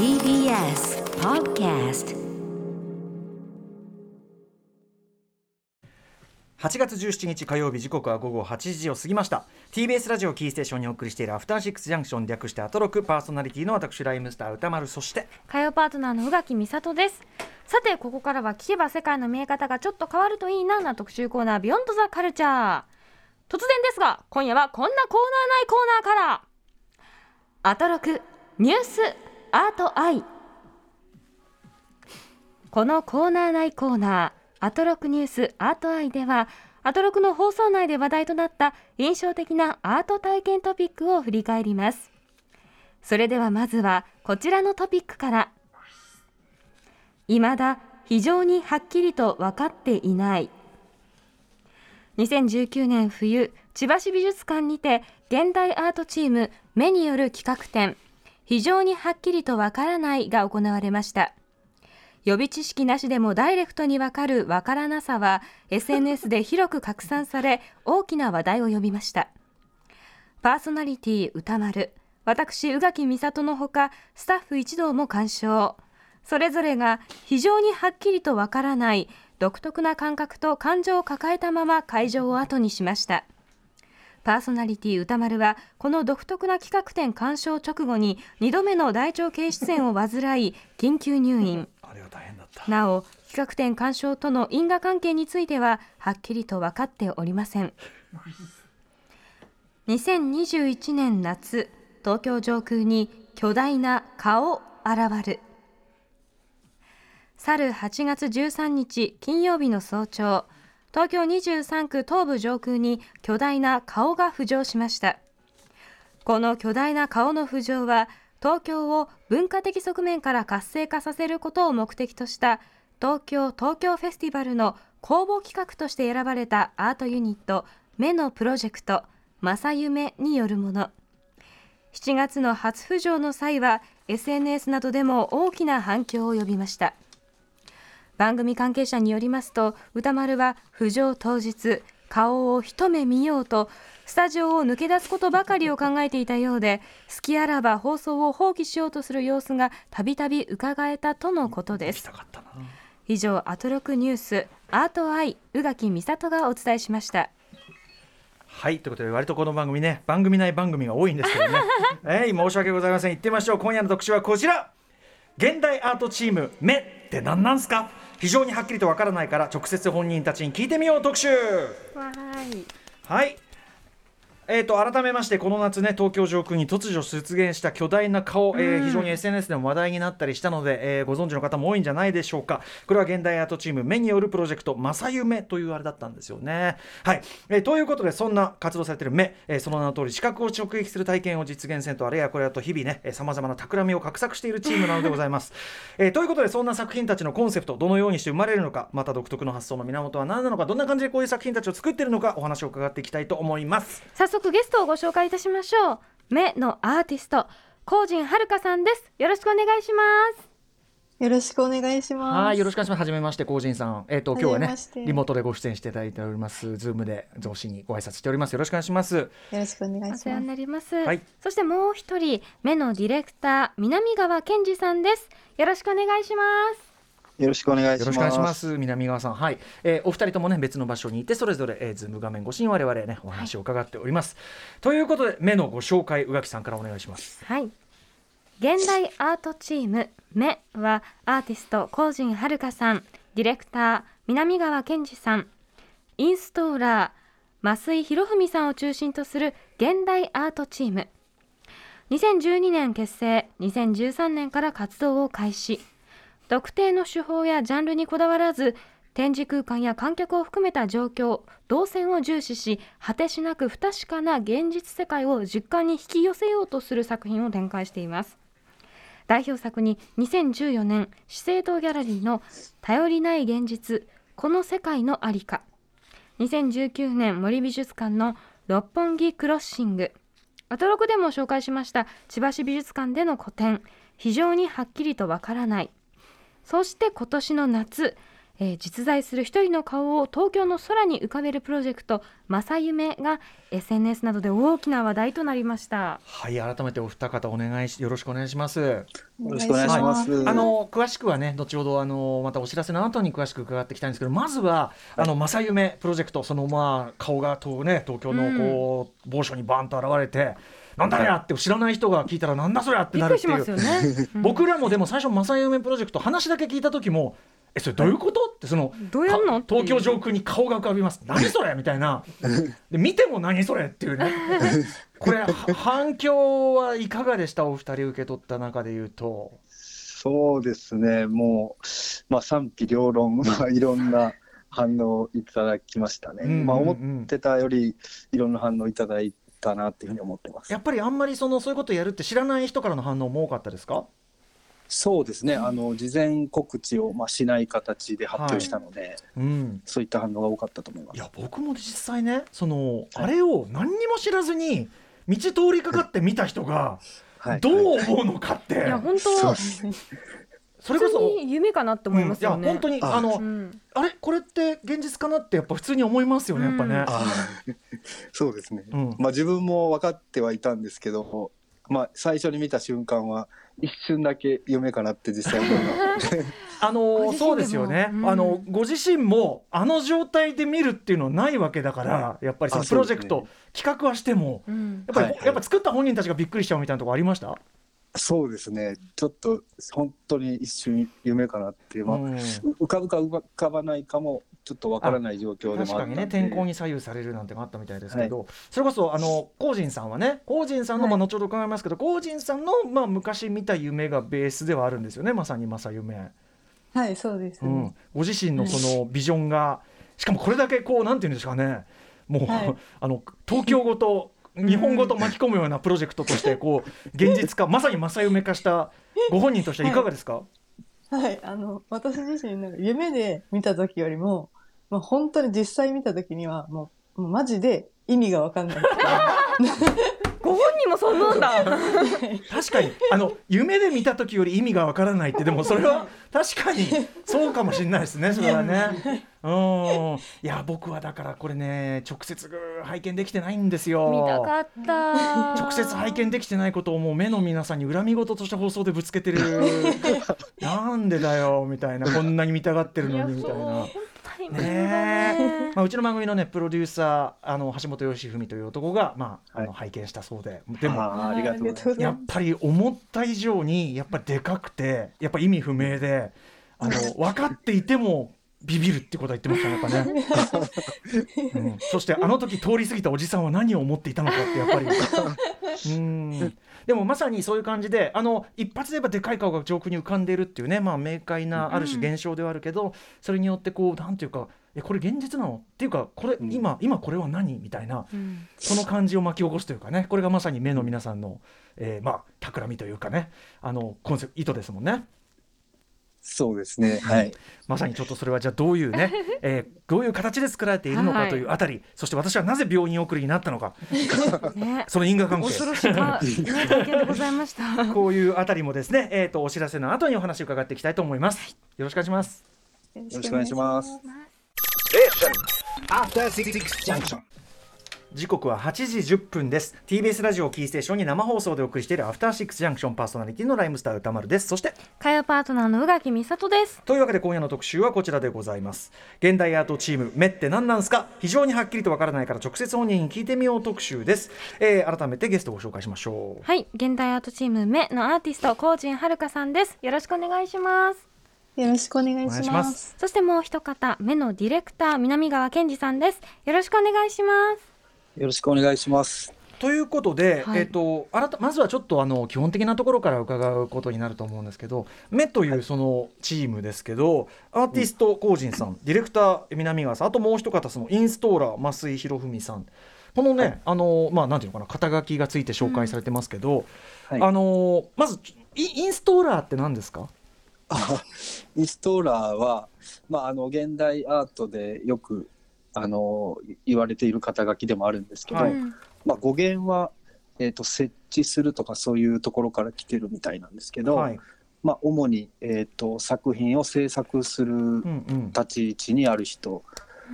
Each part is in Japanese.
TBS Podcast 8月17日火曜日時刻は午後8時を過ぎました。TBS ラジオキーステーションにお送りしているアフターシックスジャンクション略してアトロク。パーソナリティの私ライムスター歌丸。そして火曜パートナーの宇垣美里です。さてここからは聞けば世界の見え方がちょっと変わるといいなな特集コーナービヨンドザカルチャー。突然ですが今夜はこんなコーナーないコーナーから。アトロクニュースアートアイ。このコーナー内コーナーアトロクニュースアートアイではアトロクの放送内で話題となった印象的なアート体験トピックを振り返ります。それではまずはこちらのトピックから。未だ非常にはっきりと分かっていない。2019年冬千葉市美術館にて現代アートチーム目による企画展。非常にはっきりとわからないが行われました。予備知識なしでもダイレクトにわかるわからなさは SNS で広く拡散され大きな話題を呼びました。パーソナリティ歌丸私宇垣美里のほかスタッフ一同も鑑賞。それぞれが非常にはっきりとわからない独特な感覚と感情を抱えたまま会場を後にしました。パーソナリティ歌丸はこの独特な企画展鑑賞直後に2度目の大腸憩室炎を患い緊急入院。あれは大変だった。なお企画展鑑賞との因果関係についてははっきりと分かっておりません。2021年夏東京上空に巨大な顔現る。去る8月13日金曜日の早朝東京23区東部上空に巨大な顔が浮上しました。この巨大な顔の浮上は東京を文化的側面から活性化させることを目的とした東京東京フェスティバルの公募企画として選ばれたアートユニット目のプロジェクト正夢によるもの。7月の初浮上の際は SNS などでも大きな反響を呼びました。番組関係者によりますと歌丸は浮上当日顔を一目見ようとスタジオを抜け出すことばかりを考えていたようで好きあらば放送を放棄しようとする様子がたびたび伺えたとのことです。以上アトロクニュースアートアイ宇垣美里がお伝えしました。はいということで割とこの番組ね番組内番組が多いんですけどね。えい申し訳ございません。行ってみましょう。今夜の特集はこちら。現代アートチーム目って何なんすか？非常にはっきりとわからないから直接本人たちに聞いてみよう特集。はいえー、と改めましてこの夏ね東京上空に突如出現した巨大な顔、えー非常に SNS でも話題になったりしたので、えーご存知の方も多いんじゃないでしょうかこれは現代アートチーム目によるプロジェクト「正夢」というあれだったんですよね。はい、えーということでそんな活動されている目、えーその名の通り視覚を直撃する体験を実現せんとあれやこれやと日々ねさまざまな企みを画策しているチームなのでございます。えーということでそんな作品たちのコンセプトどのようにして生まれるのかまた独特の発想の源は何なのかどんな感じでこういう作品たちを作っているのかお話を伺っていきたいと思います。早速ゲストをご紹介いたしましょう目のアーティスト荒神明香さんですよろしくお願いしますよろしくお願いします。はい、よろしくお願いします。はじめまして、荒神さん。えっ、と、今日はねリモートでご出演していただいております。ズームで増進にご挨拶しております。よろしくお願いします。よろしくお願いします。お世話になります、はいそしてもう一人目のディレクター南川憲二さんですよろしくお願いしますよろしくお願いします。よろしくお願いします。南川さん、はい、えーお二人ともね、別の場所にいて、それぞれ、えー、ズーム画面越しに我々ね、お話を伺っております。ということで、目のご紹介、宇垣さんからお願いします。はい現代アートチーム目はアーティスト高人遥さんディレクター南川健二さんインストーラー増井博文さんを中心とする現代アートチーム2012年結成2013年から活動を開始特定の手法やジャンルにこだわらず展示空間や観客を含めた状況動線を重視し果てしなく不確かな現実世界を実感に引き寄せようとする作品を展開しています。代表作に2014年資生堂ギャラリーの「頼りない現実この世界のありか」2019年森美術館の「六本木クロッシング」アトロクでも紹介しました千葉市美術館での個展。非常にはっきりとわからない。そして今年の夏えー実在する一人の顔を東京の空に浮かべるプロジェクト「正夢」が SNS などで大きな話題となりました。はい改めてお二方お願いしよろしくお願いしますよよろしくお願いします。あの詳しくはね後ほどあのまたお知らせの後に詳しく伺っていきたいんですけどまずはあの正夢プロジェクトそのまあ顔がとね東京のこう、某所にバーンと現れてなんだやって知らない人が聞いたらなんだそりゃってなるっていう。くりしますよね。うん。僕らもでも最初正夢プロジェクト話だけ聞いた時もえそれどういうこと？ってその東京上空に顔が浮かびます。何それ？みたいな。で見ても何それ？っていうね。これは反響はいかがでした？お二人受け取った中で言うと。そうですね、もう、まあ、賛否両論、まあ、いろんな反応いただきましたね。うんうんうん。まあ、思ってたよりいろんな反応いただいたなっていうふうに思ってます。や。っぱりあんまりそのそういうことやるって知らない人からの反応も多かったですか？そうですね、あの事前告知をまあしない形で発表したので、うん。そういった反応が多かったと思います。いや僕も実際ねその、あれを何にも知らずに道通りかかって見た人がはい、どう思うのかって、いや本当それこそ、に夢かなって思いますよね。うん。いや本当にああの、うん。あれ？これって現実かなってやっぱ普通に思いますよねやっぱね。そうですね、うん。まあ、自分も分かってはいたんですけど、まあ、最初に見た瞬間は一瞬だけ夢かなって実際思います。あのご自身でも。そうですよね、うん。あのご自身もあの状態で見るっていうのはないわけだからやっぱりそのあプロジェクト、そうで企画はしてもうん。やっぱり、はいはい。やっぱ作った本人たちがびっくりしちゃうみたいなところありました、そうですね、ちょっと本当に一瞬夢かなっていう、まあうん。浮かぶか浮かばないかもちょっとわからない状況で確かにもあったんで。ね天候に左右されるなんてのがあったみたいですけど、それこそあのコージンさんはねコージンさんの、まあ、はい後ほど伺いますけどコージンさんの、まあ、昔見た夢がベースではあるんですよねまさに正夢、はい、そうですね。うん、ご自身のそのビジョンがしかもこれだけこうなんていうんですかね。もう、はい。あの東京ごと日本ごと巻き込むようなプロジェクトとしてこう 現実化まさに正夢化したご本人としてはいかがですか、はい、あの、私自身なんか夢で見た時よりも、まあ、本当に実際見た時には、もう、もうマジで意味がわかんない ご本人もそう思うんだ。確かにあの夢で見た時より意味がわからないってでもそれは 確かにそうかもしれないですねそれはね。うんいや僕はだからこれね直接拝見できてないんですよ。見たかった。直接拝見できてないことをもう目の皆さんに恨み事として放送でぶつけてる なんでだよみたいなこんなに見たがってるのにみたいな。ねね。まあ、うちの番組のねプロデューサーあの橋本義文という男が、まあ、あのは拝見したそうで。でもありがとうやっぱり思った以上にやっぱりでかくてやっぱ意味不明であの 分かっていてもビビるってことは言ってましたねやっぱね、うん、そしてあの時通り過ぎたおじさんは何を思っていたのかってやっぱり。うん。でもまさにそういう感じであの一発で言えばでかい顔が上空に浮かんでいるっていうねまあ明快なある種現象ではあるけど、それによってこうなんていうかえこれ現実なの？っていうかこれうん。今、今これは何？みたいなうん。その感じを巻き起こすというかね。これがまさに目の皆さんの、えーまあ企みというかね。あのコンセプト意図ですもんねそうですね。はい。まさにちょっとそれはじゃあどういうね、えーどういう形で作られているのかというあたり、そして私はなぜ病院送りになったのかね。その因果関係恐ろしいか、ね、体験でございました。こういうあたりもですね、えー、とお知らせの後にお話を伺っていきたいと思います。よろしくお願いします。よよろしくお願いします。After Six Junction. 時刻は8時10分です TBS ラジオをキーステーションに生放送でお送りしているアフターシックスジャンクションパーソナリティのライムスター歌丸ですそして火曜パートナーの宇垣美里です。というわけで今夜の特集はこちらでございます現代アートチーム目って何なんすか？非常にはっきりとわからないから直接本人に聞いてみよう特集です、えー改めてゲストをご紹介しましょうはい、現代アートチーム目のアーティスト、コージンはるかさんです。よろしくお願いします。よろしくお願いしま。すそしてもう一方、目のディレクター、南川健二さんです。よろしくお願いします。よろしくお願いします。ということで、はい。えっ、とあらたまずはちょっとあの基本的なところから伺うことになると思うんですけど目というそのチームですけど、アーティストコージンさん、ディレクター南川さんあともう一方そのインストーラー増井博文さん。このね、あのまあなんていうのかな肩書きがついて紹介されてますけど、はい。あのまずイインストーラーって何ですか？あインストーラーは、まあ、あの現代アートでよくあの言われている肩書きでもあるんですけど、はい。うんまあ、語源は、えー、と設置するとかそういうところから来てるみたいなんですけど、はい。まあ、主に、えー、と作品を制作するうんうん。立ち位置にある人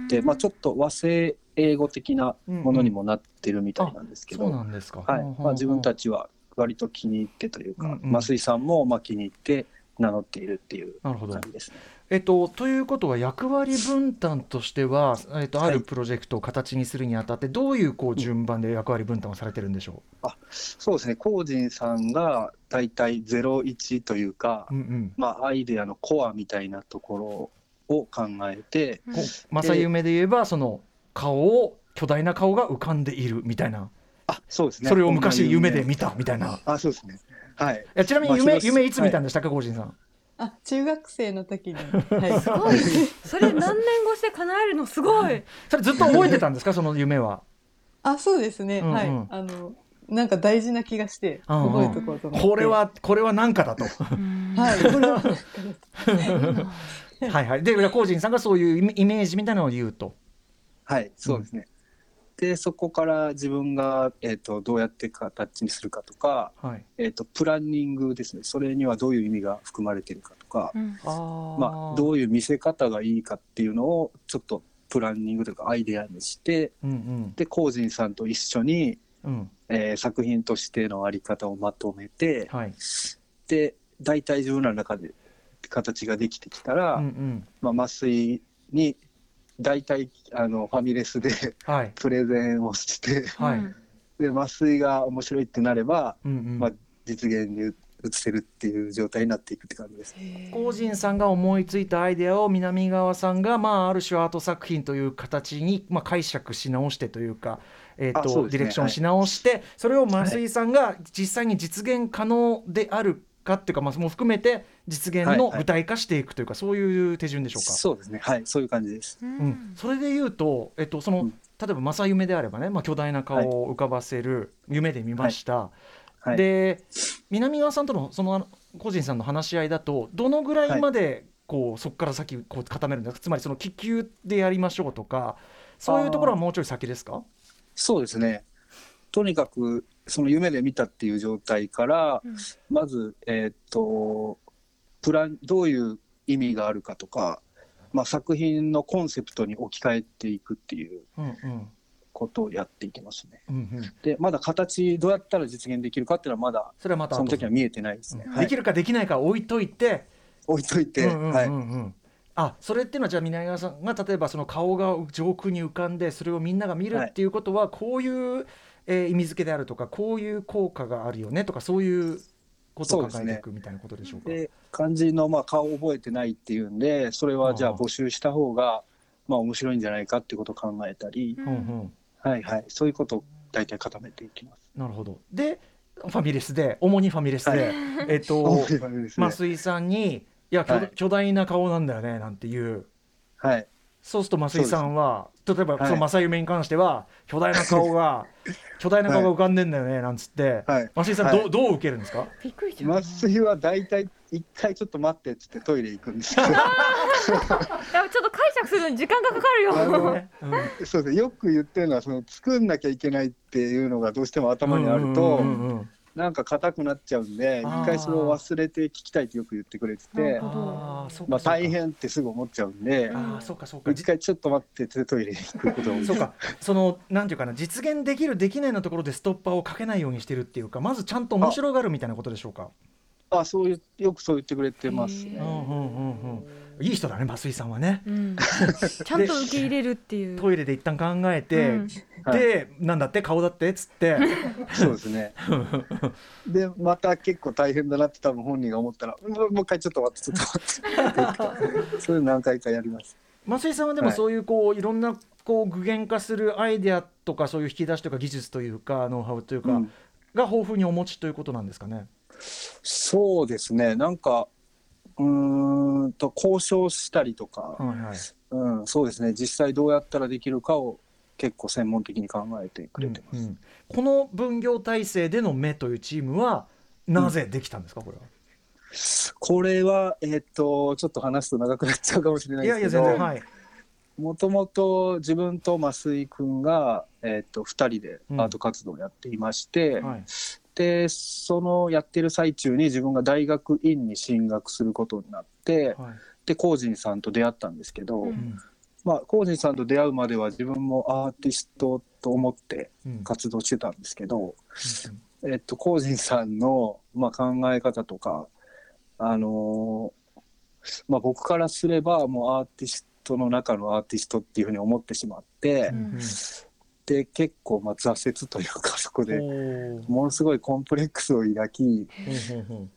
で、まあ、ちょっと和製英語的なものにもなってるみたいなんですけど、そうなんですか。はい。まあ、自分たちちは割と気に入ってというか、うんうん。増井さんもまあ気に入って名乗っているっていう感。じですね。えっと、ということは役割分担としては、えっと、あはいるプロジェクトを形にするにあたってどういうこう順番で役割分担をされてるんでしょそうですね、コージンさんが大体01というかう。う、んうんまあ、アイデアのコアみたいなところを考えて、正夢で言えばその顔を巨大な顔が浮かんでいるみたいな、あそうですね。それを昔夢で見見たみたいな。あ、そうですね。はい。いやちなみに夢,、まあ広夢いつ見たんでしたか、ゴージンさん？あ、中学生の時に。はい。すごいそれ何年越しで叶えるのすごいそれずっと覚えてたんですか、その夢は。あ、そうですね。うんうんはい。あの、なんか大事な気がして、覚えとこうと思って。これ。は、これは何かだと。はい。これは。はいはい。で、コージンさんがそういうイメイメージみたいなのを言うと。はい、そうですね。で、そこから自分が、えー、とどうやって形にするかとか、はい。えー、とプランニングですね、それにはどういう意味が含まれているかとか、うんあまあ、どういう見せ方がいいかっていうのをちょっとプランニングというかアイデアにして、うんうんで、コージンさんと一緒に、うん。えー作品としてのあり方をまとめて、はい。で、大体自分らの中で形ができてきたら、うんうん。まあ、麻酔に大体あのファミレスではい。プレゼンをして、はいうんで麻酔が面白いってなれば、うんうん。まあ、実現に移せるっていう状態になっていくって感じです。コージンさんが思いついたアイデアを南川さんが、まあ、ある種アート作品という形に、まあ、解釈し直してというか、えーとねディレクションし直して、それを増井さんが実際に実現可能であるかっていうか、まあ、も含めて実現の具体化していくというか、そういう手順でしょうか？そうですね。はい、そういう感じです。ううん。ん、それで言うと、えっと、その、うん。例えば正夢であればね、まあ、巨大な顔を浮かばせる夢で見ました、はい、で南川さんとのその個人さんの話し合いだとどのぐらいまでこう、そこから先こう固めるんですか？つまりその気球でやりましょうとかそういうところはもうちょい先ですか？そうですね。とにかくその夢で見たっていう状態から、うん。まずえーっとプランどういう意味があるかとか、まあ、作品のコンセプトに置き換えていくっていうことをやっていきますね。うんうん。でまだ形どうやったら実現できるかっていうのはまだそれはまたその時は見えてないですね。はい。うんできるかできないか置いといて、置いといて、はい、うんあそれっていうのはじゃあ南川さんが例えばその顔が上空に浮かんでそれをみんなが見るっていうことはこういう、えー意味付けであるとかこういう効果があるよねとかそういうことを考えていくみたいなことでしょうか？で漢字のまあ顔を覚えてないっていうんでそれはじゃあ募集した方がまあ面白いんじゃないかっていうことを考えたり、うんうん。はいはい、そういうことを大体固めていきます。なるほど。で、ファミレスで、主にファミレスで、はい。えっと、増井さんに、いや、巨はい。巨大な顔なんだよね、なんていう。はい、そうすると増井さんは、例えばはい。その正夢に関しては、巨大な顔が、巨大な顔が浮かんでんだよね、なんつって、はい。増井さん、はいどうどう受けるんですか？びっくりしちゃう麻酔は大体一回ちょっと待ってっつってトイレ行くんですけど。ちょっと解釈するのに時間がかかるよ。あのね。うん。そうです。ねよく言ってるのはその作んなきゃいけないっていうのがどうしても頭にあると、うんうんうんなんか硬くなっちゃうんで一回それを忘れて聞きたいってよく言ってくれててまあ、大変ってすぐ思っちゃうんで一回ちょっと待ってトイレに行くことをそうか、そのなんていうかな、実現できる、できないのところでストッパーをかけないようにしてるっていうか、まずちゃんと面白がるみたいなことでしょうか？あそういうよくそう言ってくれてますね。うんうんうんうん。いい人だね、増井さんはね。うんちゃんと受け入れるっていうトイレで一旦考えて、うんで、なんだって、顔だって？っつって。そうですね。で、また結構大変だなって多分本人が思ったら、もうもう一回ちょっと待って、ちょっと待って。そういうの何回かやります。増井さんはでもはいそういうこういろんなこう具現化するアイデアとかそういう引き出しとか技術というかノウハウというか、うんが豊富にお持ちということなんですかね？そうですね。なんか、うーんと交渉したりとか、はいはい。うん、そうですね。実際どうやったらできるかを結構専門的に考えてくれてます。うんうんこの分業体制での目というチームはなぜできたんですか？これは。これは、えっ、と、ちょっと話すと長くなっちゃうかもしれないですけど。もともと自分と増井君が、えっと2人でアート活動をやっていまして、はい。でそのやってる最中に自分が大学院に進学することになってはい。でコージンさんと出会ったんですけど、うん。うんまあ、コージンさんと出会うまでは自分もアーティストと思ってうん。活動してたんですけど、えっと、コージンさんの、まあ、考え方とか、あのーまあ、僕からすればもうアーティストの中のアーティストっていうふうに思ってしまって、うんうんで結構まあ挫折というか そこでものすごいコンプレックスを抱き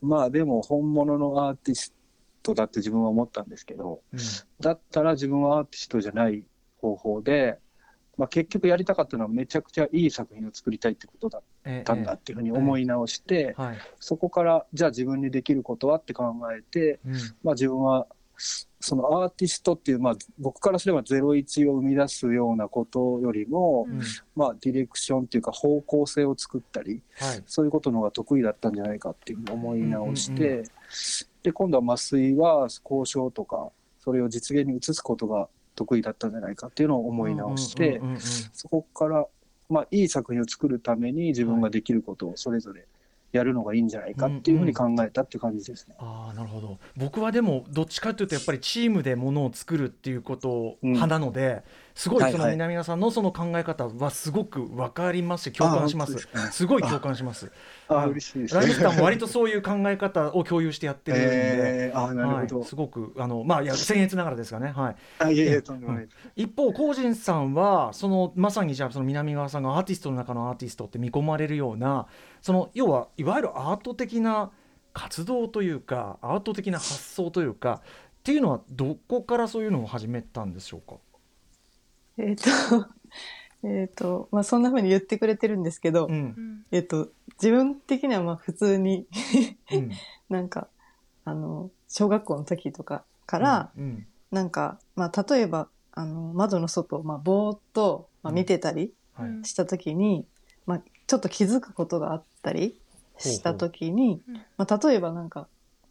まあでも本物のアーティストだって自分は思ったんですけどうん。だったら自分はアーティストじゃない方法で、まあ、結局やりたかったのはめちゃくちゃいい作品を作りたいってことだっえたんだっていうふうに思い直して、そこからじゃあ自分にできることはって考えて、うん。まあ、自分はそのアーティストっていう、まあ、僕からすれば01を生み出すようなことよりも、うん。まあ、ディレクションっていうか方向性を作ったりはい。そういうことの方が得意だったんじゃないかっていうふうに思い直して、うんうんで今度は麻酔は交渉とかそれを実現に移すことが得意だったんじゃないかっていうのを思い直して、うんうんうんうん。そこから、まあ、いい作品を作るために自分ができることをそれぞれやるのがいいんじゃないかっていうふうに考えたっていう感じですね。ああなるほど。僕はでもどっちかというとやっぱりチームでものを作るっていうことうん。派なので、すごいその南川さんのその考え方はすごく分かりますし共感します。すごい共感します。あはい。嬉しいです。ライムスターも割とそういう考え方を共有してやってるんで、えー、あなるほど、はい、すごくあのまあいや僭越ながらですがね。はい。あいえいえとんでもない。一方コージンさんはそのまさにじゃあその南川さんがアーティストの中のアーティストって見込まれるようなその要はいわゆるアート的な活動というかアート的な発想というかっていうのはどこからそういうのを始めたんでしょうか？えっ、と、えっと、まあそんな風に言ってくれてるんですけど、うん。うんえっ、と、自分的にはまあ普通にうん。なんか、あの、小学校の時とかから、うん。なんか、まあ例えば、あの、窓の外をまあぼーっと、まあ、見てたりはい。うんした時に、まあちょっと気づくことがあったりした時に、ほうほうまあ例えばなんか、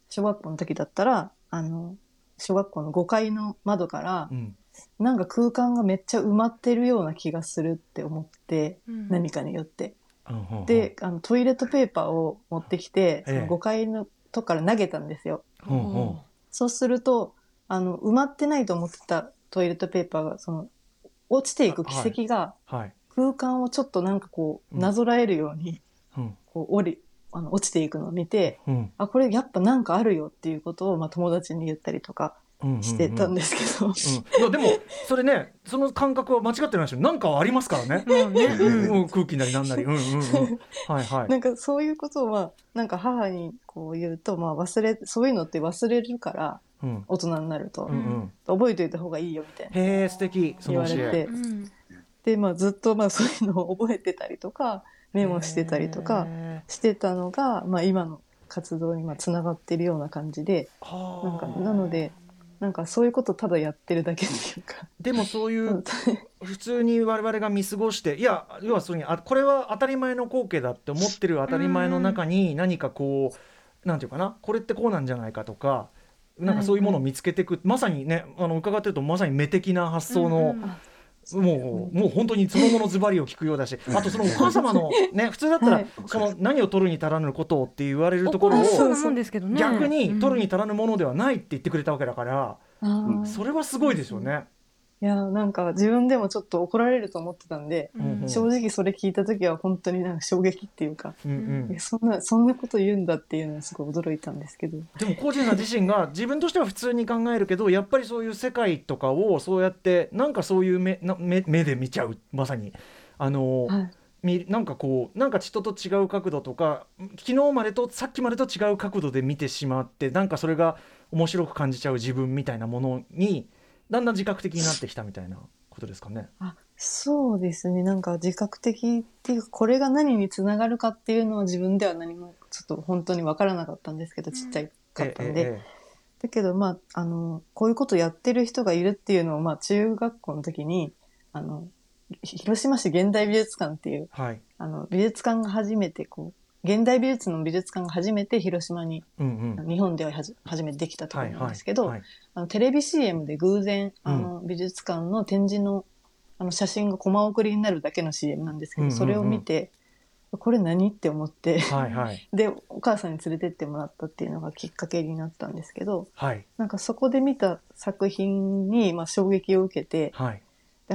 小学校の時だったら、あの、小学校の5階の窓からう、んなんか空間がめっちゃ埋まってるような気がするって思って、うん。何かによって。うんで、あのトイレットペーパーを持ってきて、そええ。の5階のとこから投げたんですよ。そうすると、あの、埋まってないと思ってたトイレットペーパーが、その、落ちていく軌跡がはい。空間をちょっとなんかこう、うん。なぞらえるように、うん。こう、降り、あの、落ちていくのを見て、うん。あ、これやっぱなんかあるよっていうことを、まあ友達に言ったりとかしてたんですけど、うんいやでもそれねその感覚は間違ってないですよ。なんかはありますからね。うんね。うんうん空気なりなんなり。うんうんうん。はいはい。なんかそういうことは、なんか母にこう言うと、まあ忘れ、そういうのって忘れるから、うん。大人になると、うんうん。覚えておいた方がいいよみたいな。へえ素敵。言われて、うん。で、まあずっとまあそういうのを覚えてたりとか、メモしてたりとかへしてたのが、まあ今の活動にまあつながってるような感じで、ーはあ。なんか、なので、なんかそういうことただやってるだけっていうか、でもそういう普通に我々が見過ごしていや要はそれにあこれは当たり前の光景だって思ってる当たり前の中に何かこうなんていうかなこれってこうなんじゃないかとかなんかそういうものを見つけていく、まさにねあの伺ってるとまさに目的な発想の、うんもうもう本当にそのものズバリを聞くようだしあとそのお母様のね 普通だったら、はい。その何を取るに足らぬことをって言われるところを逆に取るにうん足らぬものではないって言ってくれたわけだから、それはすごいですよね。いや、なんか自分でもちょっと怒られると思ってたんで、うん正直それ聞いた時は本当になんか衝撃っていうか、うんうんえそんな、そんなこと言うんだっていうのはすごい驚いたんですけど。でもコージンさん自身が自分としては普通に考えるけどやっぱりそういう世界とかをそうやってなんかそういう目な目目で見ちゃうまさにあの、はい。みなんかこうなんか人と違う角度とか昨日までとさっきまでと違う角度で見てしまってなんかそれが面白く感じちゃう自分みたいなものにだんだん自覚的になってきたみたいなことですかね。あ、そうですね。なんか自覚的っていうか、これが何につながるかっていうのは自分では何もちょっと本当にわからなかったんですけど、ちっちゃいかったんで。えだけど、まあ、あの、こういうことやってる人がいるっていうのを、まあ、中学校の時に、あの、ひ広島市現代美術館っていう、えはいあの、美術館が初めてこう、現代美術の美術館が初めて広島に、うんうん。日本では初めてできたところはいはいなんですけど、はいあのテレビ CM で偶然、あの、美術館の展示の、あの、写真がコマ送りになるだけの CM なんですけど、うんうんうん。それを見て、これ何って思ってはいはい。でお母さんに連れてってもらったっていうのがきっかけになったんですけどはい。なんかそこで見た作品にまあ衝撃を受けてはい。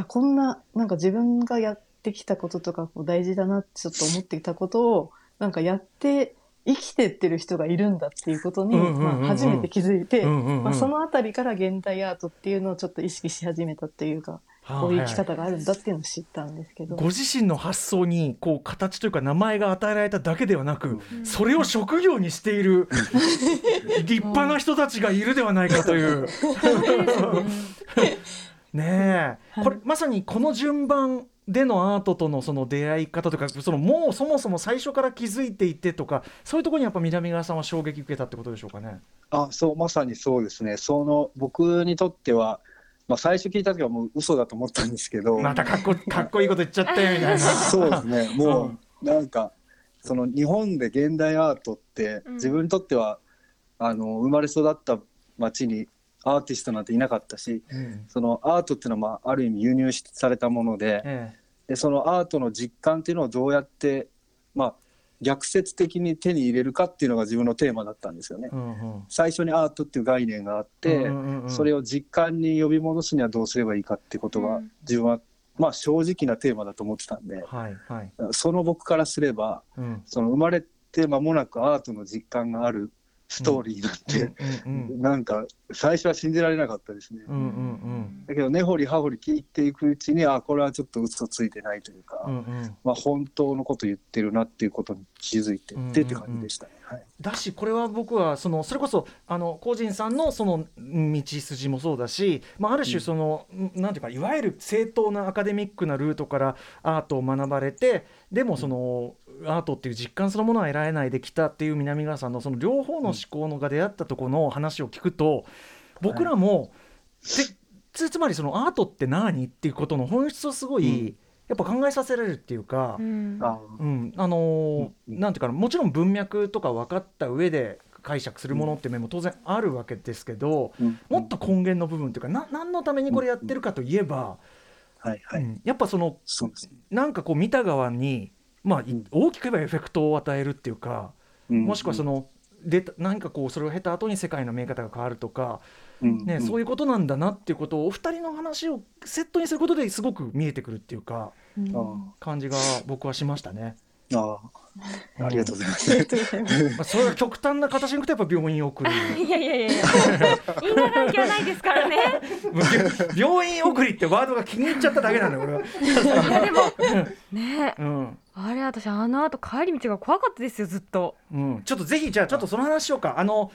こんななんか自分がやってきたこととかこう大事だなってちょっと思ってきたことをなんかやって生きてってる人がいるんだっていうことに、うんうんうんうん。まあ、初めて気づいて、そのあたりから現代アートっていうのをちょっと意識し始めたっていうかこういう生き方があるんだっていうのを知ったんですけど。ご自身の発想にこう形というか名前が与えられただけではなく、それを職業にしている 立派な人たちがいるではないかという。ねえ、はい。これまさにこの順番でのアートとのその出会い方とかそのもうそもそも最初から気づいていてとかそういうところにやっぱ南川さんは衝撃受けたってことでしょうかね。あそうまさにそうです。ねその僕にとっては、まあ、最初聞いた時はもう嘘だと思ったんですけど、またかっこかっこいいこと言っちゃったよみたいな。そうですね。もうなんかその日本で現代アートってうん。自分にとっては、あの生まれ育った町にアーティストなんていなかったしうん。そのアートっていうのはまあある意味輸入されたものでえでそのアートの実感っていうのをどうやって、まあ、逆説的に手に入れるかっていうのが自分のテーマだったんですよね。え。うんうん。最初にアートっていう概念があって、それを実感に呼び戻すにはどうすればいいかってことがうん。自分は、まあ、正直なテーマだと思ってたんではいはい。その僕からすればうん。その生まれて間もなくアートの実感があるストーリーになって、うんうんなんか最初は信じられなかったですね。うんうんうん。だけど根掘り葉掘り聞いていくうちにあこれはちょっと嘘ついてないというか、うんうん。まあ、本当のこと言ってるなっていうことに気づいてってって感じでしたね。はい。だしこれは僕はそのそれこそあの個人さんのその道筋もそうだし、まあ、ある種その、なんていうかいわゆる正当なアカデミックなルートからアートを学ばれてでもその、アートっていう実感そのものは得られないできたっていう南川さんのその両方の思考のが出会ったところの話を聞くと僕らも、でつつまりそのアートって何っていうことの本質をすごい、うん。やっぱ考えさせられるっていうか。うん。あうん、あのーうん。なんていうかなもちろん文脈とか分かった上で解釈するものって面も当然あるわけですけど、うん。もっと根源の部分というかな何のためにこれやってるかといえば、はいはい、うん。やっぱそのそうですね。なんかこう見た側に、まあ、いうん。大きく言えばエフェクトを与えるっていうか、うんもしくはその出た何かこうそれを経た後に世界の見え方が変わるとか、うんねそういいうことなんだなっていうことをお二人の話をセットにすることですごく見えてくるっていうか感じが僕はしましたね。ああありがとうございます。まあ、それが極端な形にいくとやっぱ病院を送るいやいやいやいや因果関係はないですからね。病院送りってワードが気に入っちゃっただけなんだよ俺は、いやでもね。うん。あれ私あの後帰り道が怖かったですよずっと。うん、ちょっとぜひじゃあちょっとその話しようか。あの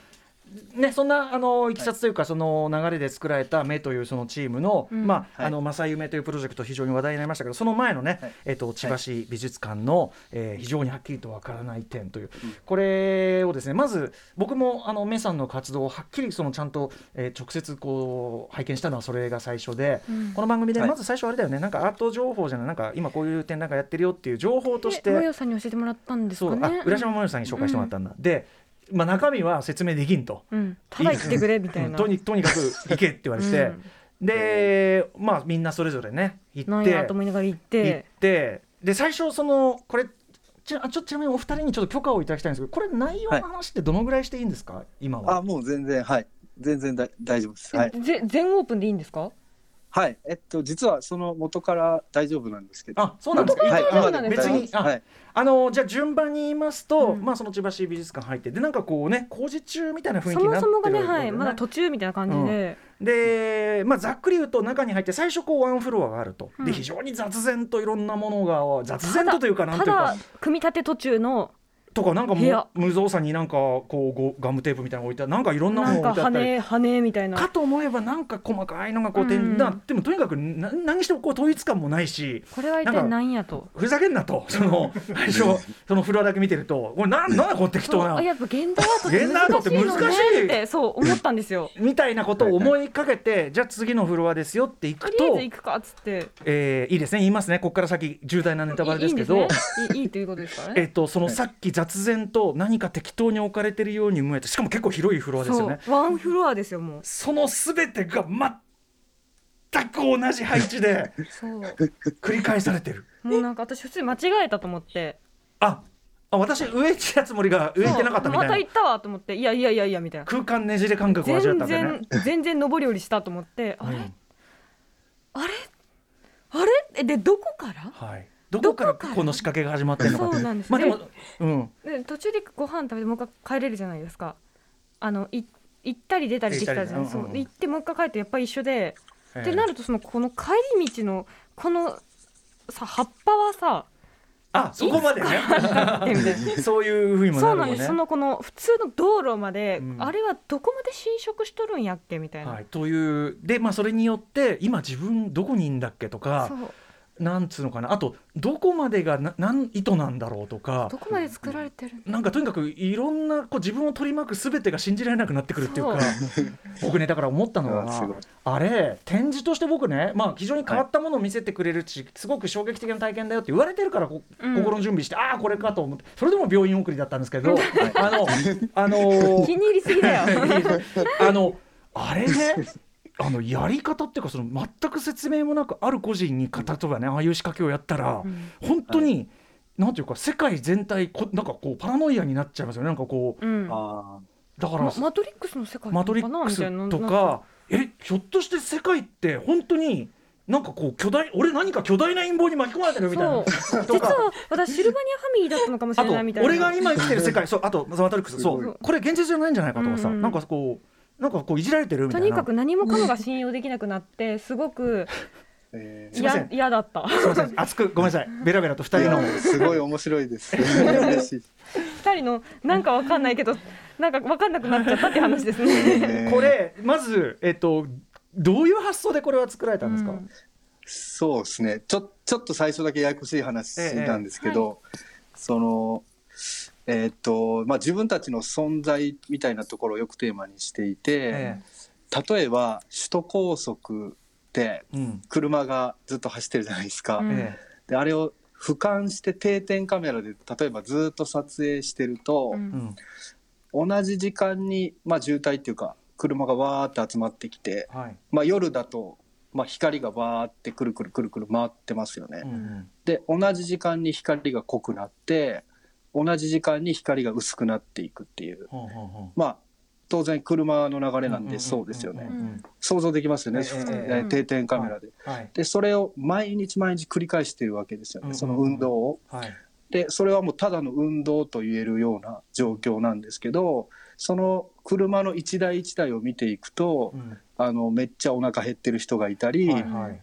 ね、そんなあのいきさつというか、その流れで作られた「目」というそのチームの「うん。まあはい。あの正夢」というプロジェクト非常に話題になりましたけどその前のね、はい。えっと千葉市美術館の、えー非常にはっきりとわからない点という、うん。これをですねまず僕もあのメさんの活動をはっきりそのちゃんと、えー直接こう拝見したのはそれが最初で、うん。この番組ではい。まず最初あれだよね、なんかアート情報じゃないなんか今こういう展覧会やってるよっていう情報としてさんに教えてもらったんですそうあかね浦島真由さんに紹介してもらったんだ、で、まあ、中身は説明できんと。うん。ただ言ってくれみたいな。とにとにかく行けって言われて、でまあみんなそれぞれね行って。やと思いながら行っ行って。てで最初そのこれちあちょちなみにお二人にちょっと許可をいただきたいんですけどこれ内容の話ってどのぐらいしていいんですか、今は。あもう全然はい。全然だ大丈夫です。はい。全オープンでいいんですか？はい。えっと実はその元から大丈夫なんですけど。あそうなんですか、はい。ですかでも大丈夫。です。はい。あのじゃあ順番に言いますと、うん。まあその千葉市美術館入ってでなんかこうね工事中みたいな雰囲気そになってるもそもがねはい。まだ途中みたいな感じで、で、まあ、ざっくり言うと中に入って最初こうワンフロアがあると、うん。で非常に雑然といろんなものが雑然とというかなんたていうか。だ組み立て途中のとかなんか無造作になんかこうゴガムテープみたいなの置いてなんかいろんなもなんかの置いてあったり。羽羽みたいな。かと思えばなんか細かいのがこう展うん。なでもとにかくな何してもこう統一感もないしこれは一体何やと？ふざけんなと。その最初そのフロアだけ見てるとこれなん なんだこう適当な。やっぱ現代アート現代アートって難しいのねってそう思ったんですよ。みたいなことを思いかけてじゃあ次のフロアですよって行くとりあえとず行くかっつって。えーいいですね。言いますね。ここから先重大なネタバレですけど。いいいいんですね。いいいいということですからね。えっとそのさっき雑然と何か適当に置かれてるように思えてしかも結構広いフロアですよね。ワンフロアですよもう。その全てが全く同じ配置で繰り返されてる。もうなんか私普通に間違えたと思って。ああ私上行ってたつもりが上行ってなかったみたいな。また行ったわと思っていやいやいやいやみたいな。空間ねじれ感覚を味わった全んだよね然全然上り下りしたと思ってあれ、うん。あれ？あれ？えでどこから？はいどこからどこの仕掛けが始まってるのかそうなんです。まあでもうん。で途中でご飯食べてもう一回帰れるじゃないですか。あのい行ったり出たりできたじゃないですか、行ってもう一回帰ってやっぱり一緒で、ええ。ってなるとそのこの帰り道のこのさ葉っぱはさあそこまでね。そういうふうにもなるもんね。そうなんです。そのこの普通の道路まで、うん。あれはどこまで侵食しとるんやっけみたいな、はい、というでまあそれによって今自分どこにいんだっけとかそうなんつうのかな。あとどこまでがななん意図なんだろうとか。どこまで作られてるなんかとにかくいろんなこう自分を取り巻く全てが信じられなくなってくるっていうか。そ 僕ねだから思ったのはあれ展示として僕ね、まあ、非常に変わったものを見せてくれるし、すごく衝撃的な体験だよって言われてるからこうん。心の準備して、ああこれかと思って。それでも病院送りだったんですけど、あのあの気に入りすぎだよ。あのあれねあのやり方っていうかその全く説明もなくある個人に例えばねああいう仕掛けをやったら、うん。本当に、なんていうか世界全体こなんかこうパラノイアになっちゃいますよね。なんかこううん。あだから、まマトリックスの世界なマトリックスとかえひょっとして世界って本当になんかこう巨大俺何か巨大な陰謀に巻き込まれてるみたいな。実は私シルバニアファミリーだったのかもしれないみたいな俺が今生きてる世界そう。あとマトリックスそうこれ現実じゃないんじゃないか。とかさ、うんうんなんかこうなんかこういじられてるみたいな。とにかく何もかもが信用できなくなってすごく えすいません。嫌嫌だった。すいません。熱くごめんなさい。ベラベラと二ー、い人の。や すごい面白いです。嬉しい。二人のなんかわかんないけどなんかわかんなくなっちゃったって話ですね。ね これまずえっとどういう発想でこれは作られたんですか、うん。そうですね。ちょちょっと最初だけややこしい話なんですけど、そのえーっとまあ自分たちの存在みたいなところをよくテーマにしていて、え例えば首都高速で車がずっと走ってるじゃないですか。うん。えであれを俯瞰して定点カメラで例えばずっと撮影してると、うん。同じ時間に、まあ、渋滞っていうか車がわーって集まってきて、はい。まあ、夜だと、まあ、光がわーってくるくるくるくる回ってますよね。うんうん。で同じ時間に光が濃くなって同じ時間に光が薄くなっていくっていう。まあ当然車の流れなんうでそうですよね。想像できますよね、え定点カメラで。はい。でそれを毎日毎日繰り返しているわけですよね、その運動を。はい。でそれはもうただの運動と言えるような状況なんですけどその車の一台一台を見ていくとうん。あのめっちゃお腹減ってる人がいたり、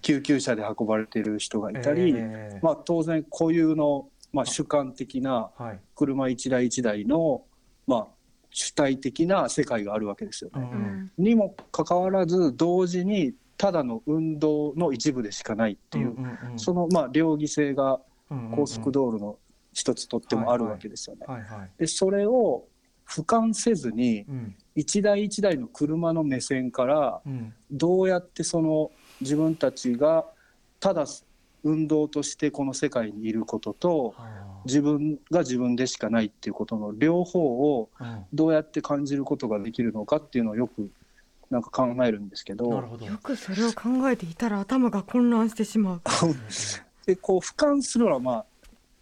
救急車で運ばれてる人がいたり、ええ。まあ、当然固有の、まあ、主観的なはい。車一台一台の、まあ、主体的な世界があるわけですようね。うんん。にもかかわらず同時にただの運動の一部でしかないっていう、んんん。そのまあ両義性が高速道路の一つとってもあるわけですよね。でそれを俯瞰せずにうん。一台一台の車の目線からうん。どうやってその自分たちがただ運動としてこの世界にいることとは自分が自分でしかないっていうことの両方をどうやって感じることができるのかっていうのをよくなんか考えるんですけど。よくそれを考えていたら頭が混乱してしまう。でこう俯瞰するのはまあ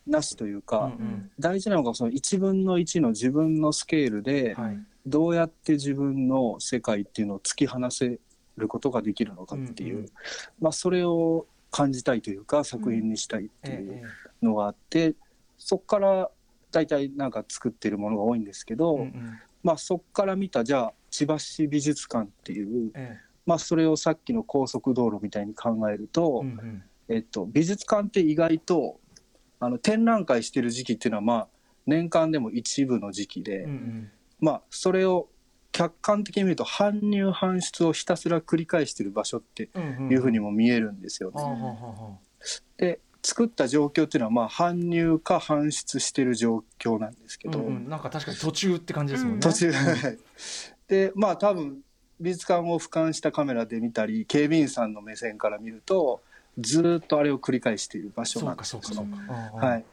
なしというか、うん大事なのがその1分の1の自分のスケールでどうやって自分の世界っていうのを突き放せることができるのかっていう、うんうん。まあ、それを感じたいというか作品にしたいっていうえのがあって、そこから大体なんか作ってるものが多いんですけど、えうんうん。まあ、そこから見たじゃあ千葉市美術館っていう、えまあ、それをさっきの高速道路みたいに考えると、えうんうん。えっと、美術館って意外とあの展覧会してる時期っていうのはまあ年間でも一部の時期で、うんうん。まあそれを客観的に見ると搬入搬出をひたすら繰り返してる場所っていうふうにも見えるんですよね。で作った状況っていうのはまあ搬入か搬出してる状況なんですけど、あうんうん。なんか確かに途中って感じですもんね。途中。はい。でまあ多分美術館を俯瞰したカメラで見たり警備員さんの目線から見るとずーっとあれを繰り返している場所そなんです。ようかそうかそうか。ああはい、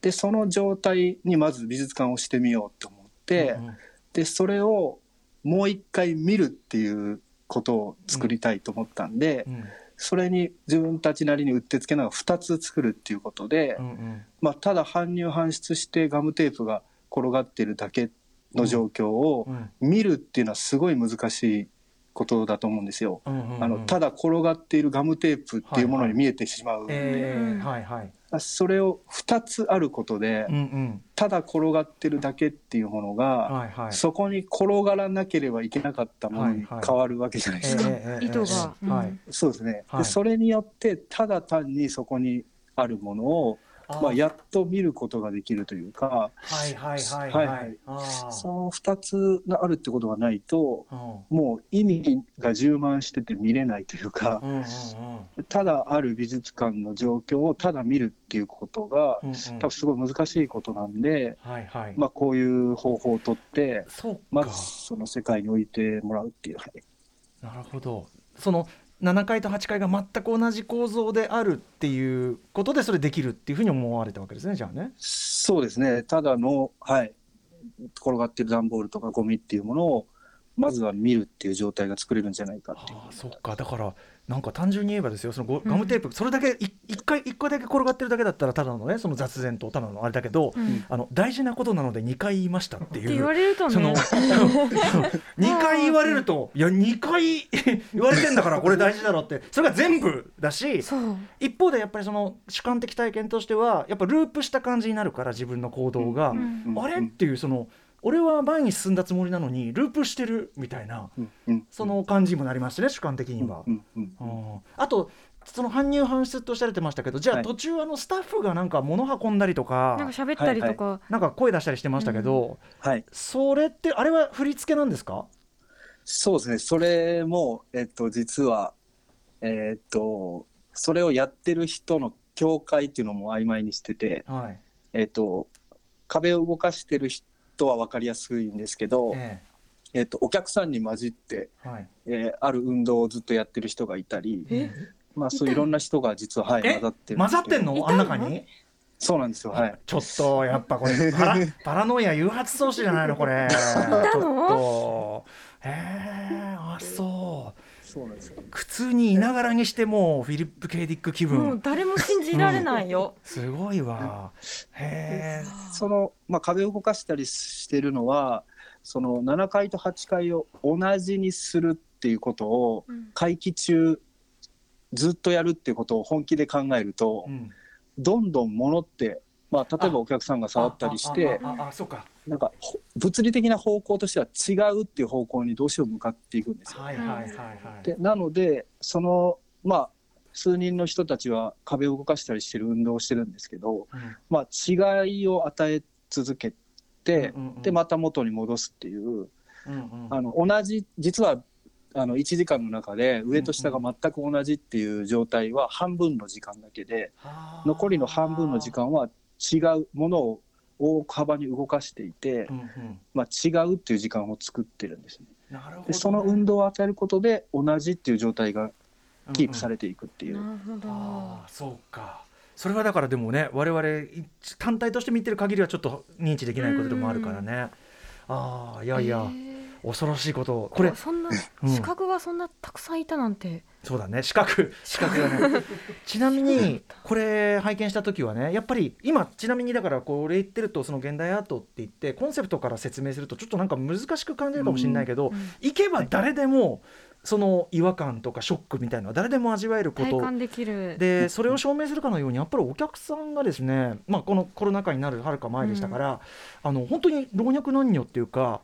でその状態にまず美術館をしてみようと思って、うんうん。でそれをもう一回見るっていうことを作りたいと思ったんで、うん。それに自分たちなりにうってつけながら2つ作るっていうことで、うんうん。まあ、ただ搬入搬出してガムテープが転がってるだけの状況をうん。見るっていうのはすごい難しいことだと思うんですよ。うんうんうん。あのただ転がっているガムテープっていうものに見えてしまう、えーうんはいはい。それを2つあることで、うんうん。ただ転がってるだけっていうものが、はいはい。そこに転がらなければいけなかったものに変わるわけじゃないですか。えーえーえー糸が。そうですね、はい。でそれによってただ単にそこにあるものをまあ、やっと見ることができるというかはいはいはいはい。はいその2つがあるってことがないとうん。もう意味が充満してて見れないというかうんうんただある美術館の状況をただ見るっていうことがうんうん。多分すごい難しいことなんで、はいはい。まあ、こういう方法をとってそうか。まずその世界に置いてもらうっていう、はい。なるほど。その7階と8階が全く同じ構造であるっていうことでそれできるっていうふうに思われたわけですねじゃあね。そうですねただの、はい、転がってる段ボールとかゴミっていうものをまずは見るっていう状態が作れるんじゃないかっていう。ああそっかだからなんか単純に言えばですよそのガムテープ、それだけい一回一個だけ転がってるだけだったらただのねその雑然とただのあれだけど、うん。あの大事なことなので2回言いましたっていう。言われるとね。2 回言われるといや2回 言われてんだからこれ大事だろって。それが全部だし一方でやっぱりその主観的体験としてはやっぱループした感じになるから自分の行動が、ん。あれっていうその俺は前に進んだつもりなのにループしてるみたいなうんうん。その感じにもなりましてね主観的には。あとその搬入搬出とおっしゃられてましたけどじゃあはい。途中あのスタッフがなんか物運んだりとかなんか喋ったりとか、なんか声出したりしてましたけど、はい。それってあれは振り付けなんですか？そうですね、それも、えっと、実は、えっと、それをやってる人の境界っていうのも曖昧にしてて、はい、えっと、壁を動かしてる人は分かりやすいんですけど、ええ。っと、お客さんに混じって、えはい、えーある運動をずっとやってる人がいたり、え？まあ、そういうい。ろんな人が実は、はい、え？混ざってる混ざってんいのたの？あん中に？そうなんですよ、はい。ちょっとやっぱこれ パラパラノイア誘発装置じゃないのこれ。ちょっと。へえあそうそうなんですよ。苦痛にいながらにしてもフィリップ・ケイディック気もう分誰も信じられないよ、すごいわ。へえその、まあ、壁を動かしたりしてるのは、その7階と8階を同じにするっていうことを、うん。会期中ずっとやるっていうことを本気で考えると、うん。どんどん物って、まあ、例えばお客さんが触ったりしてあああああそうか。なんかほ物理的な方向としては違うっていう方向にどうしても向かっていくんですよ。はいはいはいはい。でなのでそのまあ数人の人たちは壁を動かしたりしてる運動をしてるんですけど、うん。まあ、違いを与え続けて、うんうんうん。でまた元に戻すっていううんうん。あの同じ実はあの1時間の中で上と下が全く同じっていう状態は半分の時間だけで残りの半分の時間は違うものを大幅に動かしていてう、んうん。まあ、違うっていう時間を作ってるんですね。なるほどね。でその運動を与えることで同じっていう状態がキープされれていくっていう。なるほど。ああそうか。それはだからでもね我々い単体として見てる限りはちょっと認知できないことでもあるからね。ああいやいや、えー恐ろしいことこれそんなうん。資格がそんなたくさんいたなんて、そうだね。四角四角がね。ちなみにこれ拝見した時はねやっぱり今ちなみにだからこれ言ってるとその現代アートって言ってコンセプトから説明するとちょっとなんか難しく感じるかもしれないけど、うん行けば誰でもその違和感とかショックみたいなのは誰でも味わえること。体感できる。でそれを証明するかのようにやっぱりお客さんがですね、まあ、このコロナ禍になるはるか前でしたから、あの本当に老若男女っていうか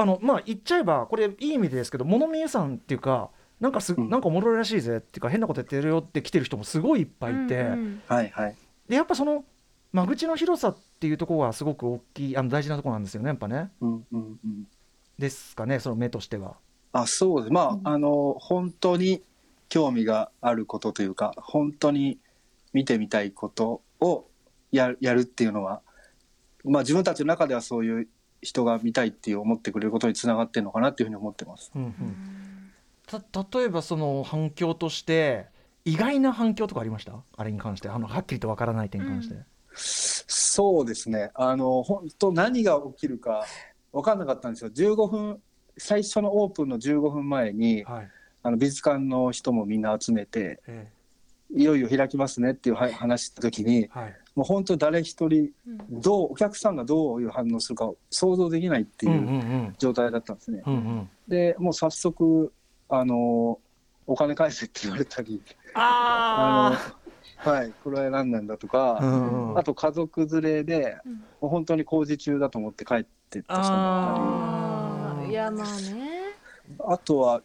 あの、まあ、言っちゃえばこれいい意味でですけど物見えさんっていうかなんかす、うんなんかおもろいらしいぜっていうか変なことやってるよって来てる人もすごいいっぱいいて、うんうんはいはい。でやっぱその間口の広さっていうところがすごく大きいあの大事なところなんですよねやっぱねうんうんうん。ですかねその目としては。あそうです。まあ、うんあの本当に興味があることというか本当に見てみたいことをややるっていうのは、まあ、自分たちの中ではそういう人が見たいっていう思ってくれることにつながってるのかなっていうふうに思ってます。うんうんた例えばその反響として意外な反響とかありました？あれに関してあのはっきりとわからない点に関して。そうですね。あの本当何が起きるか分かんなかったんですよ。15分最初のオープンの15分前にはいあの美術館の人もみんな集めてえいよいよ開きますねっていうは話した時にえはいもう本当誰一人うん。どうお客さんがどういう反応するか想像できないっていうん状態だったんですね。うんうん。でもう早速あのお金返せって言われたりあ あのはいこれは何なんだとか、あうんうん。あと家族連れでうん。もう本当に工事中だと思って帰ってった人もああーいやまあね。りあとは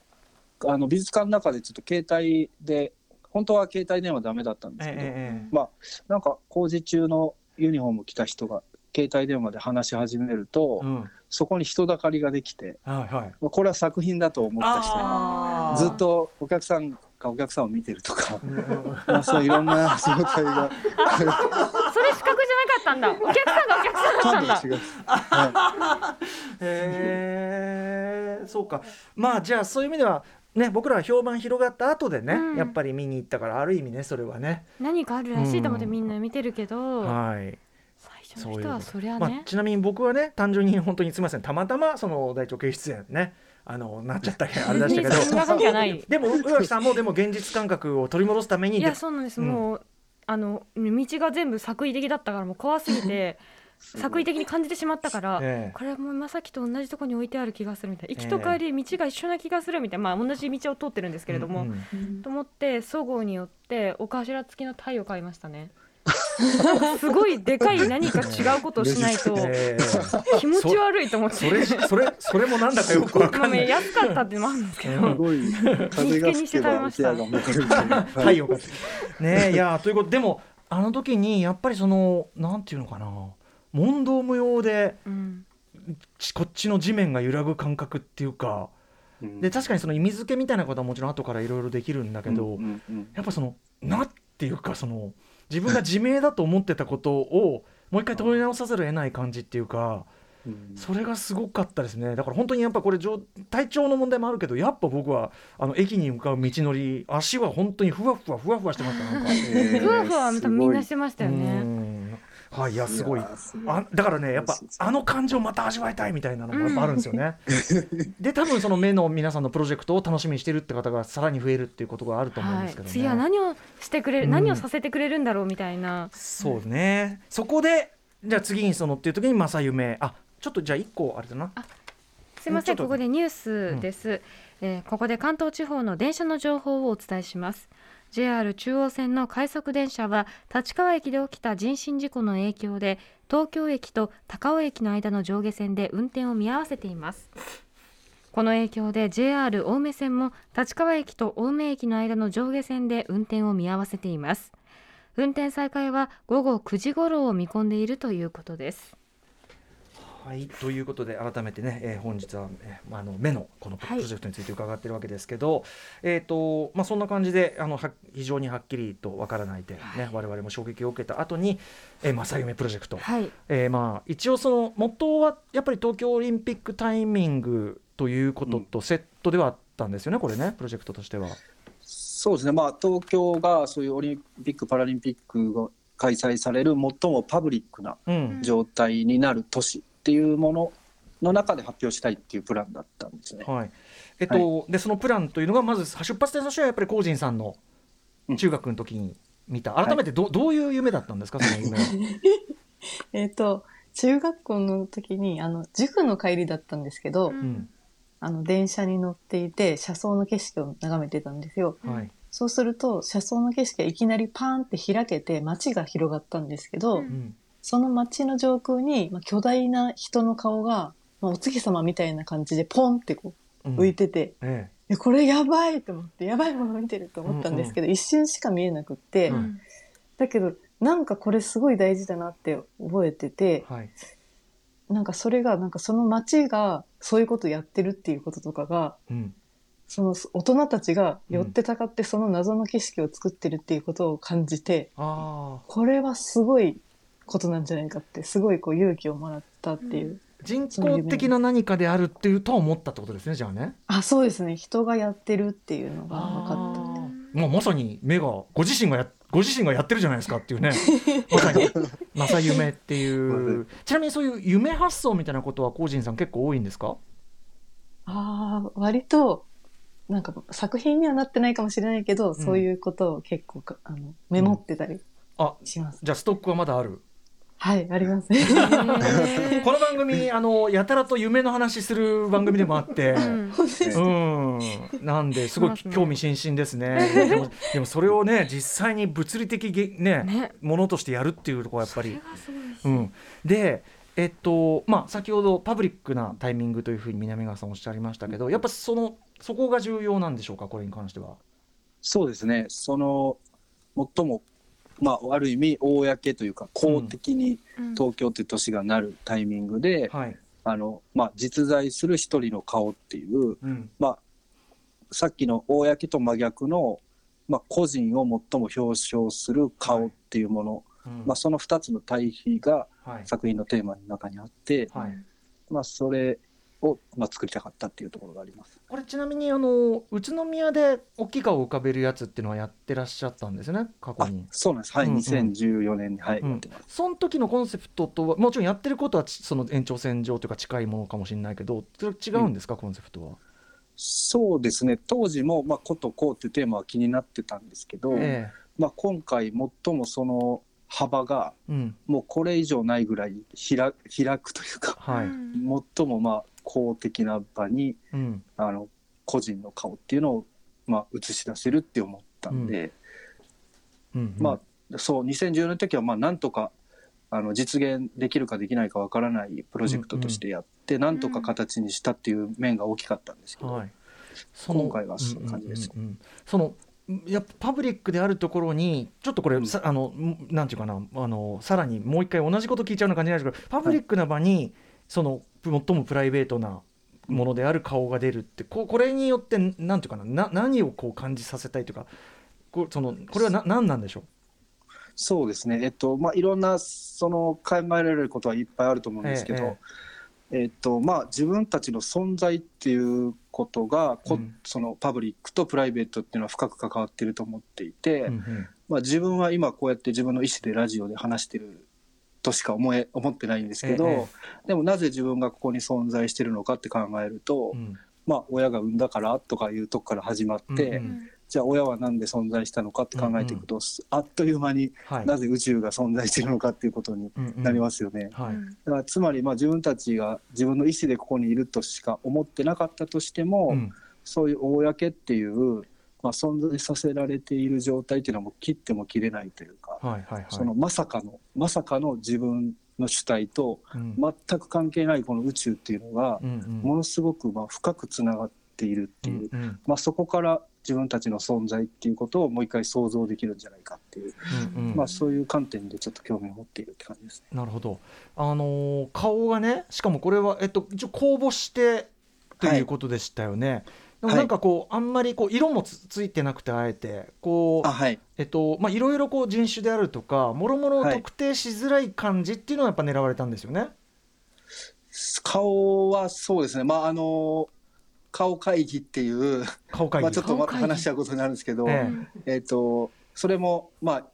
あの美術館の中でちょっと携帯で本当は携帯電話ダメだったんですけど、ええまあなんか工事中のユニフォーム着た人が携帯電話で話し始めると、ええうん。そこに人だかりができてはいはい。まあこれは作品だと思った人ずっとお客さんがお客さんを見てるとかうん まあそういろんな状態が。それ視覚じゃなかったんだ。お客さんがお客さんだったんだ。そう か。まあじゃあそういう意味ではね僕らは評判広がった後でね、うん。やっぱり見に行ったからある意味ねそれはね。何かあるらしいと思ってみんな見てるけど、はい。最初の人はそりゃまあね、、ちなみに僕はね単純に本当にすみませんたまたまその大腸系出演ねあのなっちゃったけどあれでしたけど。そんなわけはない。でも宇垣さんもでも現実感覚を取り戻すためにいやそうなんです、うん。もうあの道が全部作為的だったからもう怖すぎてい、作為的に感じてしまったから、ええ。これはもう今さっきと同じところに置いてある気がするみたいな。行きと帰り道が一緒な気がするみたいな、まあ同じ道を通ってるんですけれども、うんうんと思ってそごうによってお頭付きのタイを買いましたね。すごいでかい何か違うことをしないとええ気持ち悪いと思って。それそれそれもなんだかよくわまあねかんない。安かったってもあるんですけど、うんすごい。風が吹けば部屋が戻るみたいな。太陽が。ねえいやということでもあの時にやっぱりそのなんていうのかな問答無用でうん。ちこっちの地面が揺らぐ感覚っていうかうん。で確かにその意味付けみたいなことはもちろん後からいろいろできるんだけど、うんうんうん。やっぱそのなっていうかその自分が自明だと思ってたことをもう一回問い直さざるを得ない感じっていうかうん。それがすごかったですね。だから本当にやっぱこれ上体調の問題もあるけどやっぱ僕はあの駅に向かう道のり足は本当にふわふわふわふわしてましたなんか。え ーふわふわみんなしてましたようね。んはいいやすごい。あだからねやっぱあの感情また味わいたいみたいなのもやっぱあるんですよね。で多分その目の皆さんのプロジェクトを楽しみにしてるって方がさらに増えるっていうことがあると思うんはいですけどね。、次は何をしてくれる、うん。何をさせてくれるんだろうみたいな。そうね。そこでじゃあ次にそのっていう時に正夢。あちょっとじゃあ一個あれだな。すいません、ここでニュースです、えーここで関東地方の電車の情報をお伝えします。JR 中央線の快速電車は立川駅で起きた人身事故の影響で東京駅と高尾駅の間の上下線で運転を見合わせています。この影響で JR 青梅線も立川駅と青梅駅の間の上下線で運転を見合わせています。運転再開は午後9時頃を見込んでいるということです。はい。ということで改めてね、えー本日は、えーまあ、あの目のこのプはい。ロジェクトについて伺ってるわけですけど、えっ、とまあそんな感じであのは非常にはっきりとわからない点ね、我々も衝撃を受けた後に、えー、正夢プロジェクト、はい。えーまあ一応その元はやっぱり東京オリンピックタイミングということとセットではあったんですよね、これねプロジェクトとしては。そうですね、まあ、東京がそういうオリンピック・パラリンピックが開催される最もパブリックなうん。状態になる都市っていうものの中で発表したいっていうプランだったんですね。はい。えっとでそのプランというのがまず出発点としてはやっぱりコージンさんのうん中学の時に見た、改めてど,、どういう夢だったんですかその夢は？えっ、と、中学校の時に、あの、塾の帰りだったんですけど、うん。うんあの、電車に乗っていて、車窓の景色を眺めてたんですよ。はい。そうすると、車窓の景色がいきなりパーンって開けて、街が広がったんですけど、うんうんその街の上空に、まあ、巨大な人の顔が、まあ、お月様みたいな感じでポンってこううん。浮いてて、ええ。これやばいと思って、やばいもの見てると思ったんですけど、一瞬しか見えなくって、うん。だけど、なんかこれすごい大事だなって覚えててえ、はい。なんかそれが、なんかその街がそういうことやってるっていうこととかが、うん。その大人たちが寄ってたかってその謎の景色を作ってるっていうことを感じて、ああこれはすごいことなんじゃないかって、すごいこう勇気をもらったっていう。人工的な何かであるっていうとは思ったってことですねじゃあね。あ、そうですね。人がやってるっていうのが分かった。もうまさに目がご自身がやご自身がやってるじゃないですかっていうね まさに正夢っていうちなみにそういう夢発想みたいなことはコージンさん結構多いんですか？ああ、割となんか作品にはなってないかもしれないけど、そういうことを結構かあのメモってたりあします。じゃあストックはまだあるはい、あります。ね。この番組あのやたらと夢の話する番組でもあって、うん。うん、なんですごい興味津々ですね。でもでもそれをね実際に物理的げねね。ものとしてやるっていうところはやっぱり。それ。がすごいしうん、でえっとまあ先ほどパブリックなタイミングというふうに南川さんおっしゃいましたけどやっぱそのそこが重要なんでしょうか？これに関しては。そうですね。その、最も、まあ、ある意味、公というか、公的にうん。東京っていう都市がなるタイミングで、はい。あの、まあ、実在する一人の顔っていう、うん。まあ、さっきの公と真逆の、まあ、個人を最も表彰する顔っていうもの、うん。まあ、その2つの対比がはい。作品のテーマの中にあって、はい。まあ、それを、まあ、作りたかったっていうところがあります。これちなみにあの宇都宮で大きい顔を浮かべるやつっていうのはやってらっしゃったんですね過去あに。そうなんです。はい、うんうん2014年に、はい、うん。その時のコンセプトとはもちろんやってることはちその延長線上というか近いものかもしれないけどそれ違うんですか、コンセプトは？そうですね。当時も、まあ、ことこうっていうテーマは気になってたんですけど、えまあ、今回最もその幅が、もうこれ以上ないぐらい開開くというか、はい、うん最もまあ公的な場にうん。あの個人の顔っていうのをまあ映し出せるって思ったんで、うん。まあそう2014年の時はまあなんとかあの実現できるかできないかわからないプロジェクトとしてやって、なんとか形にしたっていう面が大きかったんですけど、はい、今回はそういう感じですうんうんうんうん。そのやっぱパブリックであるところにちょっとこれ、うん。さあのんなんていうかなあのさらにもう一回同じこと聞いちゃうような感じなんですけどパブリックな場に、その最もプライベートなものである顔が出るってここれによってなんていうかなな何をこう感じさせたいというかこそのこれはな何なんでしょそうですね、えっとまあ、いろんなその考えられることはいっぱいあると思うんですけど、えっとまあ、自分たちの存在っていうことがこ、うん。そのパブリックとプライベートっていうのは深く関わっていると思っていて、うんうん。まあ、自分は今こうやって自分の意思でラジオで話してるとしか思え思ってないんですけど、ええでもなぜ自分がここに存在してるのかって考えると、うん。まあ、親が産んだからとかいうとこから始まって、うんうんじゃあ親はなんで存在したのかって考えていくと、あっという間にはい。なぜ宇宙が存在してるのかっていうことにうんうん。なりますよね。はい。だからつまりまあ自分たちが自分の意思でここにいるとしか思ってなかったとしても、うん。そういう公っていう、まあ、存在させられている状態っていうのはもう切っても切れないというか、はいはいはいそのまさかのまさかの自分の主体とうん全く関係ないこの宇宙っていうのがものすごくまあ深くつながっているっていう、うんうんまあ、そこから自分たちの存在っていうことをもう一回想像できるんじゃないかっていう、うんうんまあ、そういう観点でちょっと興味を持っているって感じですね。なるほど。あのー顔がね、しかもこれは、えっと、一応公募してということでしたよね。でもなんかこう、あんまりこう色もつついてなくてあえてこうあはい。えっとまあいろいろこう人種であるとかもろもろはい特定しづらい感じっていうのはやっぱ狙われたんですよね？顔はそうですね、まああの顔会議っていう、顔会議？まあ、ちょっとまた話しちゃうことになるんですけど、え。えっとそれも、まあ、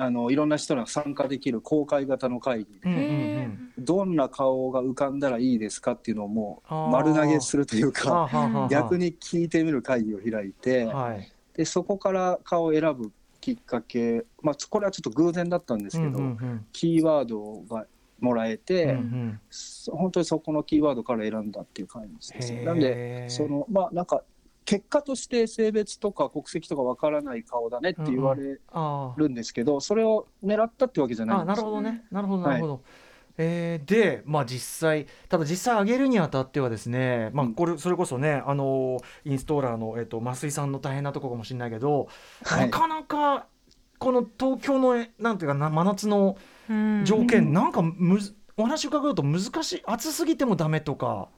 あのいろんな人が参加できる公開型の会議で。どんな顔が浮かんだらいいですかっていうのをもう丸投げするというはあか、逆に聞いてみる会議を開いて、はい。でそこから顔を選ぶきっかけ、まあ、これはちょっと偶然だったんですけど、キーワードがもらえて、うん本当にそこのキーワードから選んだっていう感じですね。なんでそのまあなんか結果として性別とか国籍とかわからない顔だねって言われるんですけど、それを狙ったってわけじゃないんです。よるほどね、なるほどなるほど。えーで、まあ、実際ただ実際上げるにあたってはですね、まあ、うん。これそれこそねあのインストーラーの、えっと増井さんの大変なところかもしれないけど、はい。なかなかこの東京のえなんていうかな真夏のうん。条件、なんかむずお話伺うと難しい暑すぎてもダメとか、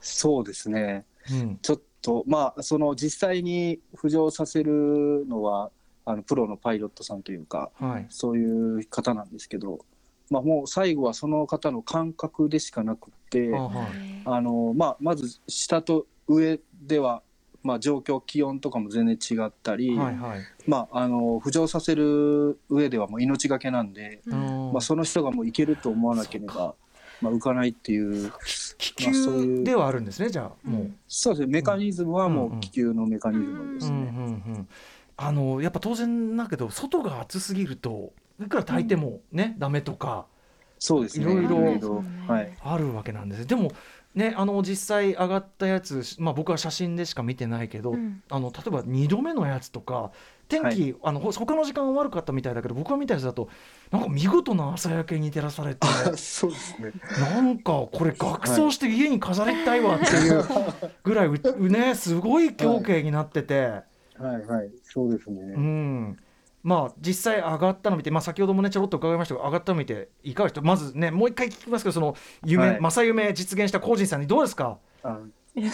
そうですね。うん。ちょっとまあその実際に浮上させるのはあのプロのパイロットさんというかはい。そういう方なんですけど、まあもう最後はその方の感覚でしかなくって。あはい。あのまあ、まず下と上では、まあ、状況気温とかも全然違ったり、はいはい。まあ、あの浮上させる上ではもう命がけなんで、うんうん。まあ、その人がもういけると思わなければまあ、浮かないっていう気球ではあるんですねじゃあもう。そうですね。メカニズムはもうんうん。う気球のメカニズムですね。うんうんうん、あのやっぱ当然だけど外が暑すぎるといくら炊いてもね、ダメとかそうですね。いろいろいろはい。あるわけなんですでもねあの実際上がったやつ、まあ、僕は写真でしか見てないけど、うんあの例えば2度目のやつとか天気、あのほ他の時間は悪かったみたいだけど僕が見たやつだとなんか見事な朝焼けに照らされて そうですね。なんかこれ額装して家に飾りたいわっていうぐらいううねすごい光景になってて。はいはい。そうですね。うん、まあ実際上がったの見て、まあ、先ほどもねちょろっと伺いましたが上がったの見ていかがでした？まずねもう一回聞きますけどその夢、はい。正夢実現したコージンさんにどうですか？あ。いや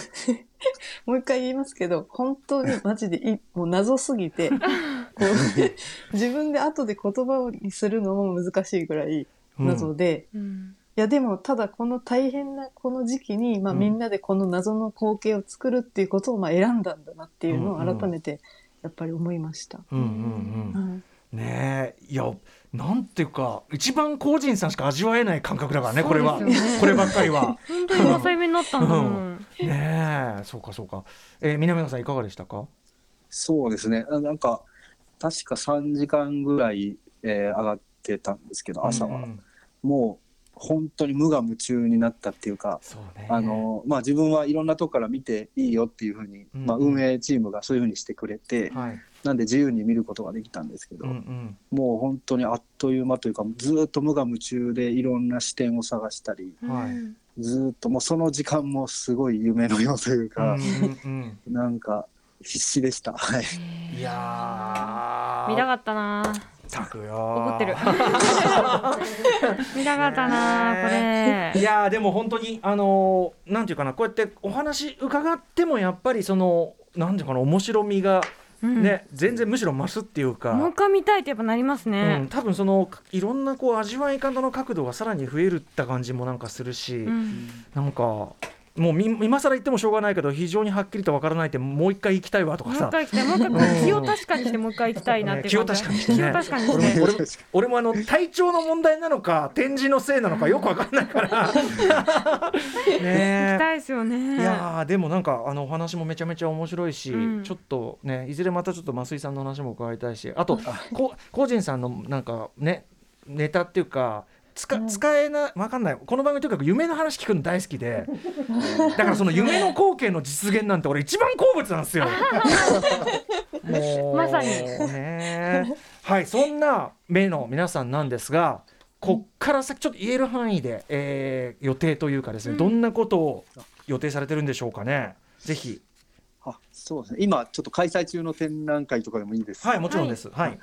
もう一回言いますけど、本当にマジでいもう謎すぎて、こう 自分で後で言葉にするのも難しいぐらい謎で、うん。いやでもただこの大変なこの時期に、まあ、うん。みんなでこの謎の光景を作るっていうことをまあ選んだんだなっていうのうんうんを改めてやっぱり思いました。うんうんうん。はい。ねえいやなんていうか一番コージンさんしか味わえない感覚だからねこれは、こればっかりは。本当に正夢になったんだもん。ねえそうかそうか、えー、南野さんいかがでしたか？そうですね。あなんか確か3時間ぐらい、えー上がってたんですけど朝は、うんうん。もう本当に無我夢中になったっていうか。ね。あのまあ、自分はいろんなとこから見ていいよっていうふうに、うんまあ、運営チームがそういうふうにしてくれて、はい。なんで自由に見ることができたんですけど、うんうん。もう本当にあっという間というかずーっと無我夢中でいろんな視点を探したりずーっともうその時間もすごい夢のようというか、うんうんなんか必死でした。はい、うんいやー。見たかったな。たくよ怒ってる。見たかったなこれい。やーでも本当にあのーなんていうかなこうやってお話伺ってもやっぱりそのなんていうかな面白みがうんね、全然むしろ増すっていうか。もう一回見たいってやっぱなりますうん、ね。多分そのいろんなこう味わい方の角度がさらに増えるった感じもなんかするし、うんなんかもうみ今更言ってもしょうがないけど非常にはっきりとわからないってもう一回行きたいわとかさ。もう一回来て、もう一回気を確かにしてもう一回行きたいなって気を確かにしてね。気を確かに俺して。も俺も俺もあの体調の問題なのか展示のせいなのかよくわかんないから。行きねたいですよえね。いやーでもなんかあのお話もめちゃめちゃ面白いし、うん。ちょっとねいずれまたちょっと増井さんの話も伺いたいしあとこコージンさんのなんかねネタっていうか使使えなわかんない。この番組とにかく夢の話聞くの大好きで。だからその夢の光景の実現なんて俺一番好物なんですよ。も うまさに。ね。はいそんな目の皆さんなんですがこっから先ちょっと言える範囲で、えー予定というかですね、うん。どんなことを予定されてるんでしょうかね。ぜひ。あそうですね。今ちょっと開催中の展覧会とかでもいいですか？はいもちろんです。はい、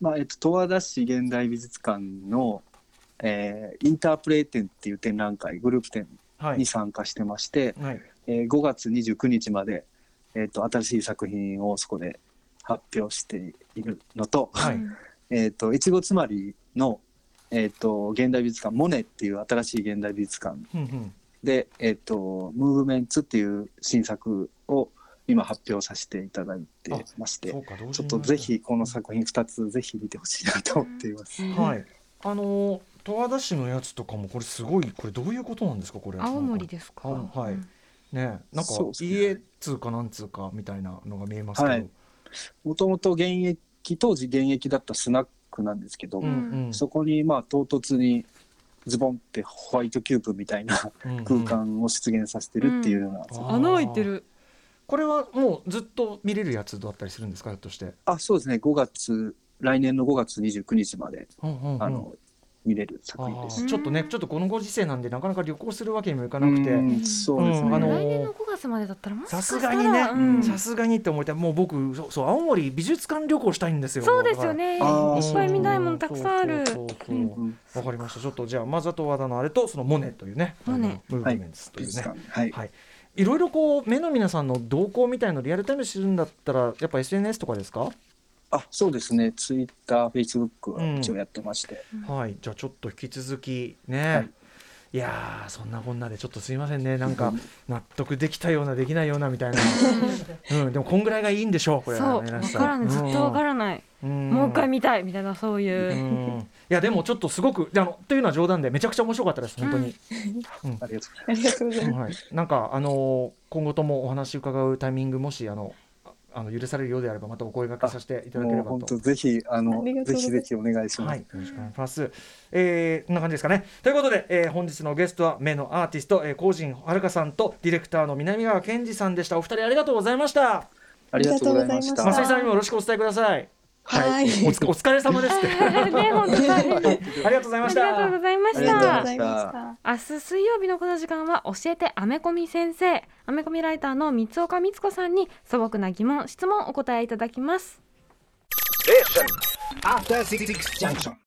まあえっと、十和田市現代美術館の、えーインタープレイ展っていう展覧会グループ展はい。に参加してまして、はい。えー5月29日まで、えっと新しい作品をそこで発表しているのと,、はい。えっと越後妻有の、えっと現代美術館モネっていう新しい現代美術館うんうん。で、えっとムーブメンツっていう新作を今発表させていただいてましてちょっとぜひこの作品2つぜひ見てほしいなと思っています。はい。あのー十和田市のやつとかもこれすごいこれどういうことなんですかこれ。青森ですか？青はい。うん。ねなんかそうですね。家通かなんつうかみたいなのが見えますけど、はい。もともと現役当時現役だったスナックなんですけど、うんうん。そこにまあ唐突にズボンってホワイトキューブみたいなうんうん。空間を出現させてるっていうような、あー穴開いてる。これはもうずっと見れるやつだったりするんですかひょっとして、あそうですね。5月来年の5月29日まで、うんうんうん。あの見れる作品あです。ー。ちょっとねちょっとこのご時世なんでなかなか旅行するわけにもいかなくて。うん。そうですね、うんあの来年の5月までだったらもしかさしたらすがにね。うん。さすがにって思ってもう僕そうそう青森美術館旅行したいんですよ。そうですよね。い。っぱい見たいものたくさんある。わかりました。ちょっとじゃあまずはと和田のあれとそのモネというねモネ。ムーブメンツというね、はい、はい。い。ろいろこう目の皆さんの動向みたいのリアルタイムでするんだったらやっぱ SNS とかですか、あそうですね。ツイッターフェイスブックは一応やってまして、はい。じゃあちょっと引き続きね、はい。いやーそんなこんなでちょっとすいませんね。なんか納得できたようなできないようなみたいな、うん、でもこんぐらいがいいんでしょうこれはそう。わねラスさん。からないずっとわからない、うん。もう一回見たいみたいなそういう、うん。いやでもちょっとすごくであのというのは冗談でめちゃくちゃ面白かったです本当に、ありがとうありがとうございます。はい、なんかあのー今後ともお話伺うタイミングもしあのああの許されるようであればまたお声掛けさせていただければともう本当ぜひあのぜひぜひお願いします。はい、よろしくお願いします。えー、こんな感じですかね。ということで、えー本日のゲストは目のアーティスト、えー、高人はるかさんとディレクターの南川健二さんでした。お二人ありがとうございました。ありがとうございました。ありがとうございま増井さんにもよろしくお伝えください。はい。おつお疲れ様です。ね ありがとうございましありがとうごた。ざいましありがとうございまたした明日水曜日のこの時間は教えてアメコミ先生アメコミライターの三岡光子さんに素朴な疑問質問をお答えいただきます.